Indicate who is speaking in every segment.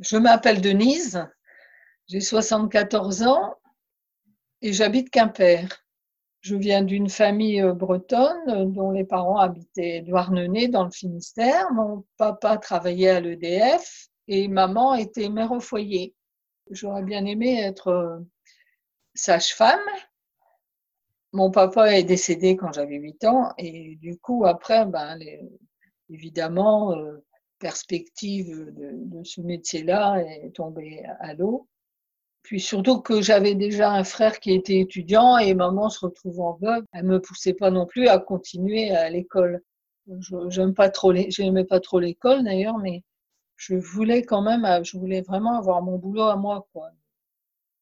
Speaker 1: Je m'appelle Denise, j'ai 74 ans et j'habite Quimper. Je viens d'une famille euh, bretonne euh, dont les parents habitaient Douarnenez dans le Finistère. Mon papa travaillait à l'EDF et maman était mère au foyer. J'aurais bien aimé être euh, sage-femme. Mon papa est décédé quand j'avais 8 ans et du coup après, ben, évidemment, perspective de, ce métier-là est tombée à l'eau. Puis surtout que j'avais déjà un frère qui était étudiant et maman se retrouvant veuve, elle me poussait pas non plus à continuer à l'école. Je j'aimais pas trop l'école d'ailleurs, mais je voulais quand même, je voulais vraiment avoir mon boulot à moi, quoi.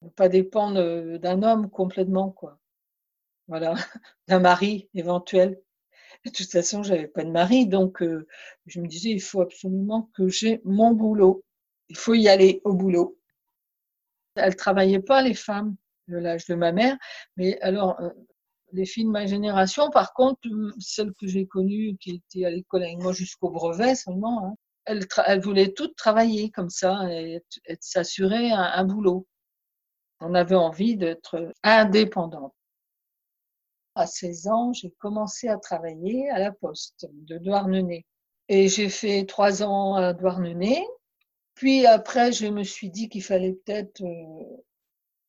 Speaker 1: Ne pas dépendre d'un homme complètement, quoi. Voilà, d'un mari éventuel. De toute façon, j'avais pas de mari, donc euh, je me disais, il faut absolument que j'ai mon boulot. Il faut y aller au boulot. Elles travaillaient pas, les femmes, de l'âge de ma mère, mais alors, euh, les filles de ma génération, par contre, euh, celles que j'ai connues, qui étaient à l'école avec moi jusqu'au brevet seulement, hein, elles, voulaient toutes travailler comme ça et, s'assurer un boulot. On avait envie d'être indépendante à 16 ans, j'ai commencé à travailler à la poste de Douarnenez. Et j'ai fait trois ans à Douarnenez. Puis après, je me suis dit qu'il fallait peut-être euh,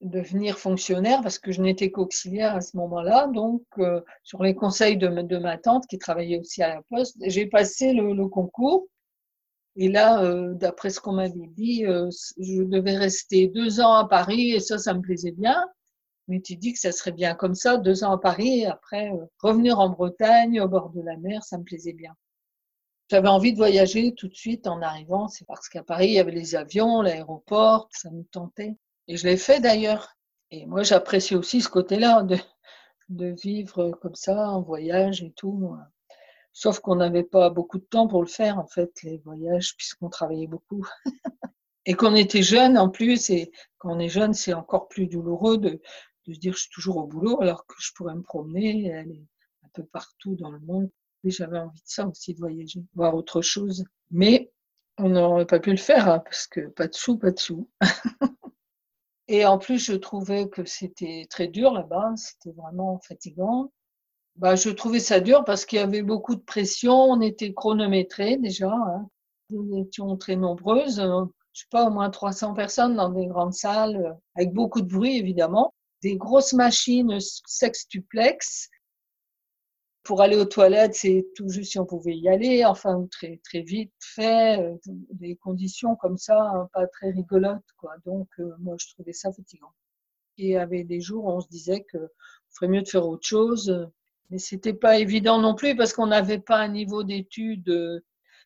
Speaker 1: devenir fonctionnaire parce que je n'étais qu'auxiliaire à ce moment-là. Donc, euh, sur les conseils de, ma tante qui travaillait aussi à la poste, j'ai passé le, concours. Et là, euh, d'après ce qu'on m'avait dit, je devais rester deux ans à Paris et ça, ça me plaisait bien. Mais tu dis que ça serait bien comme ça, deux ans à Paris, et après euh, revenir en Bretagne, au bord de la mer, ça me plaisait bien. J'avais envie de voyager tout de suite en arrivant, c'est parce qu'à Paris, il y avait les avions, l'aéroport, ça me tentait. Et je l'ai fait d'ailleurs. Et moi, j'apprécie aussi ce côté-là de, de vivre comme ça, en voyage et tout. Sauf qu'on n'avait pas beaucoup de temps pour le faire, en fait, les voyages, puisqu'on travaillait beaucoup. et qu'on était jeune en plus, et quand on est jeune, c'est encore plus douloureux de, de se dire je suis toujours au boulot alors que je pourrais me promener, aller un peu partout dans le monde. Et j'avais envie de ça aussi, de voyager, voir autre chose. Mais on n'aurait pas pu le faire hein, parce que pas de sous, pas de sous. Et en plus, je trouvais que c'était très dur là-bas, c'était vraiment fatigant. Bah, je trouvais ça dur parce qu'il y avait beaucoup de pression, on était chronométrés déjà, hein. nous étions très nombreuses, je sais pas, au moins 300 personnes dans des grandes salles, avec beaucoup de bruit évidemment des grosses machines sextuplex. Pour aller aux toilettes, c'est tout juste si on pouvait y aller, enfin, très, très vite fait, euh, des conditions comme ça, hein, pas très rigolotes, quoi. Donc, euh, moi, je trouvais ça fatigant. Et il y avait des jours où on se disait que ferait mieux de faire autre chose, mais c'était pas évident non plus parce qu'on n'avait pas un niveau d'études euh,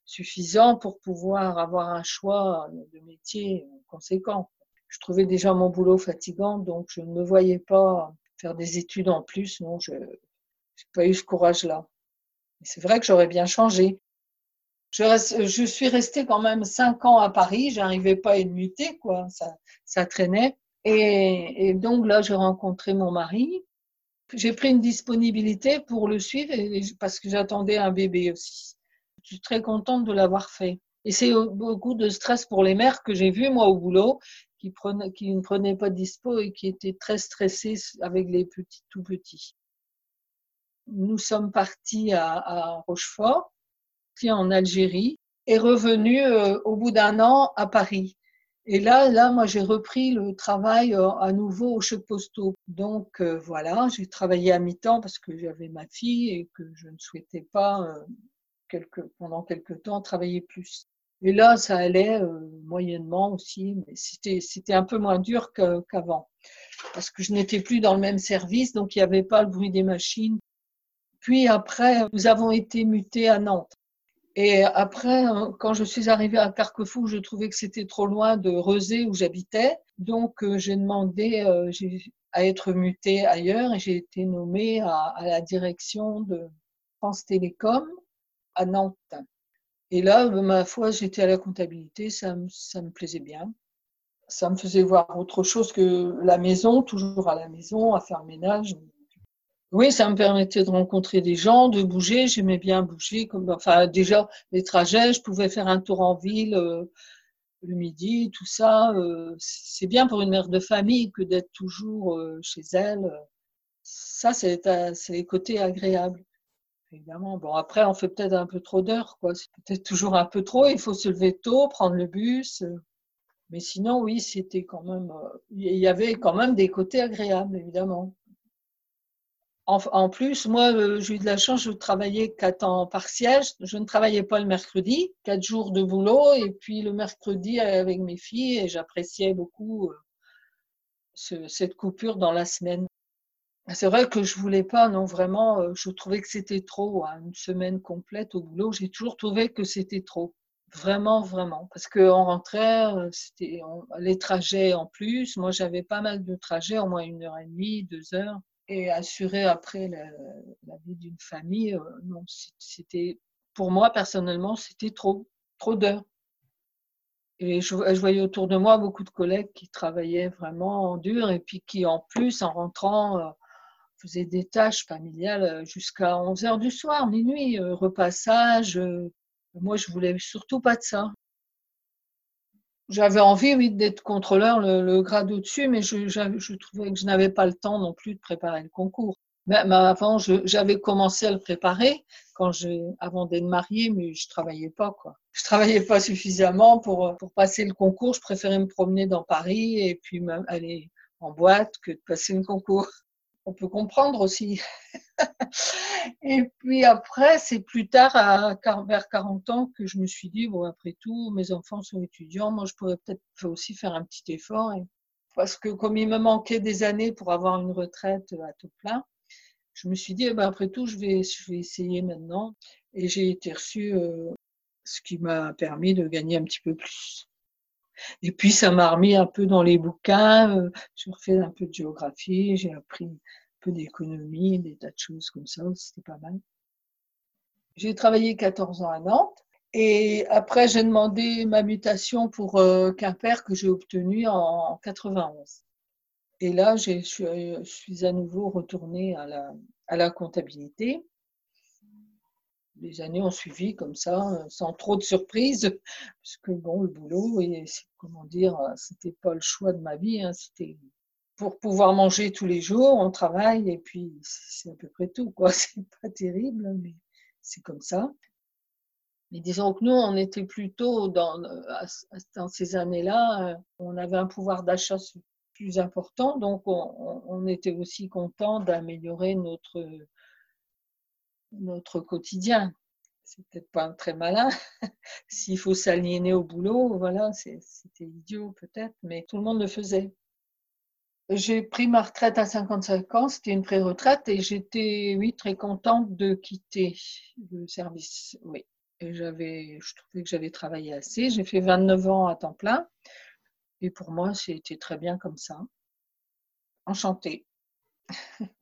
Speaker 1: suffisant pour pouvoir avoir un choix de métier conséquent je trouvais déjà mon boulot fatigant, donc je ne me voyais pas faire des études en plus. Non, je n'ai pas eu ce courage-là. C'est vrai que j'aurais bien changé. Je, suis restée quand même cinq ans à Paris. J'arrivais pas à une muter, quoi. Ça, traînait. Et, et donc là, j'ai rencontré mon mari. J'ai pris une disponibilité pour le suivre parce que j'attendais un bébé aussi. Je suis très contente de l'avoir fait. Et c'est beaucoup de stress pour les mères que j'ai vues, moi, au boulot, qui, ne prenaient pas dispo et qui étaient très stressés avec les petits, tout petits. Nous sommes partis à, Rochefort, puis en Algérie, et revenus euh, au bout d'un an à Paris. Et là, là, moi, j'ai repris le travail euh, à nouveau au chèque postaux. Donc euh, voilà, j'ai travaillé à mi-temps parce que j'avais ma fille et que je ne souhaitais pas pendant quelque temps travailler plus. Et là, ça allait euh, moyennement aussi, mais c'était, un peu moins dur qu'avant. Parce que je n'étais plus dans le même service, donc il n'y avait pas le bruit des machines. Puis après, nous avons été mutés à Nantes. Et après, euh, quand je suis arrivée à Carquefou, je trouvais que c'était trop loin de Rezé où j'habitais. Donc, euh, j'ai demandé à être mutée ailleurs et j'ai été nommée à la direction de France Télécom à Nantes. Et là, ma foi, j'étais à la comptabilité, ça, ça me plaisait bien. Ça me faisait voir autre chose que la maison, toujours à la maison, à faire ménage. Oui, ça me permettait de rencontrer des gens, de bouger. J'aimais bien bouger. Comme, enfin, déjà, les trajets, je pouvais faire un tour en ville. Euh, le midi, tout ça. c'est bien pour une mère de famille que d'être toujours chez elle. Ça, c'est les côtés agréables. Évidemment. Bon, après, on fait peut-être un peu trop d'heures, quoi. C'est peut-être toujours un peu trop. Il faut se lever tôt, prendre le bus. Mais sinon, oui, c'était quand même. Euh, il y avait quand même des côtés agréables, évidemment. En, plus, moi, euh, j'ai eu de la chance, je travaillais qu'à temps partiel. Je ne travaillais pas le mercredi, quatre jours de boulot, et puis le mercredi avec mes filles, et j'appréciais beaucoup euh, cette coupure dans la semaine. C'est vrai que je voulais pas, non, vraiment, euh, je trouvais que c'était trop, hein, une semaine complète au boulot, j'ai toujours trouvé que c'était trop. Vraiment, vraiment. Parce qu'on rentrait, euh, c'était les trajets en plus. Moi, j'avais pas mal de trajets, au moins une heure et demie, deux heures. Et assurer après la, vie d'une famille, euh, non, c'était, pour moi, personnellement, c'était trop, trop d'heures. Et je, voyais autour de moi beaucoup de collègues qui travaillaient vraiment en dur et puis qui, en plus, en rentrant, faisais des tâches familiales euh, jusqu'à 11 heures du soir, minuit, euh, repassage. Euh, moi, je voulais surtout pas de ça. J'avais envie, oui, d'être contrôleur, le, grade au-dessus, mais je, trouvais que je n'avais pas le temps non plus de préparer le concours. Même avant, j'avais commencé à le préparer quand je, avant d'être mariée, mais je travaillais pas, quoi. Je travaillais pas suffisamment pour, pour passer le concours. Je préférais me promener dans Paris et puis aller en boîte que de passer le concours on peut comprendre aussi. et puis après, c'est plus tard, vers 40 ans, que je me suis dit, bon, après tout, mes enfants sont étudiants, moi, je pourrais peut-être aussi faire un petit effort. parce que comme il me manquait des années pour avoir une retraite à tout plein, je me suis dit, eh ben, après tout, je vais, je vais essayer maintenant. Et j'ai été reçue, euh, ce qui m'a permis de gagner un petit peu plus. Et puis, ça m'a remis un peu dans les bouquins. Euh, j'ai refait un peu de géographie, j'ai appris un peu d'économie, des tas de choses comme ça. C'était pas mal. J'ai travaillé 14 ans à Nantes. Et après, j'ai demandé ma mutation pour euh, Quimper que j'ai obtenue en, 91. Et là, je suis, à nouveau retournée à la, à la comptabilité les années ont suivi comme ça, euh, sans trop de surprises, parce que bon, le boulot, et comment dire, euh, c'était pas le choix de ma vie, hein, c'était pour pouvoir manger tous les jours, on travaille et puis c'est à peu près tout, quoi. C'est pas terrible, mais c'est comme ça. Mais disons que nous, on était plutôt dans, dans ces années-là, euh, on avait un pouvoir d'achat plus important, donc on, on était aussi content d'améliorer notre notre quotidien. C'est peut-être pas très malin. S'il faut s'aliéner au boulot, voilà, c'était idiot peut-être, mais tout le monde le faisait. J'ai pris ma retraite à 55 ans, c'était une pré-retraite et j'étais, oui, très contente de quitter le service. Oui, j'avais, je trouvais que j'avais travaillé assez. J'ai fait 29 ans à temps plein et pour moi, c'était très bien comme ça. Enchantée.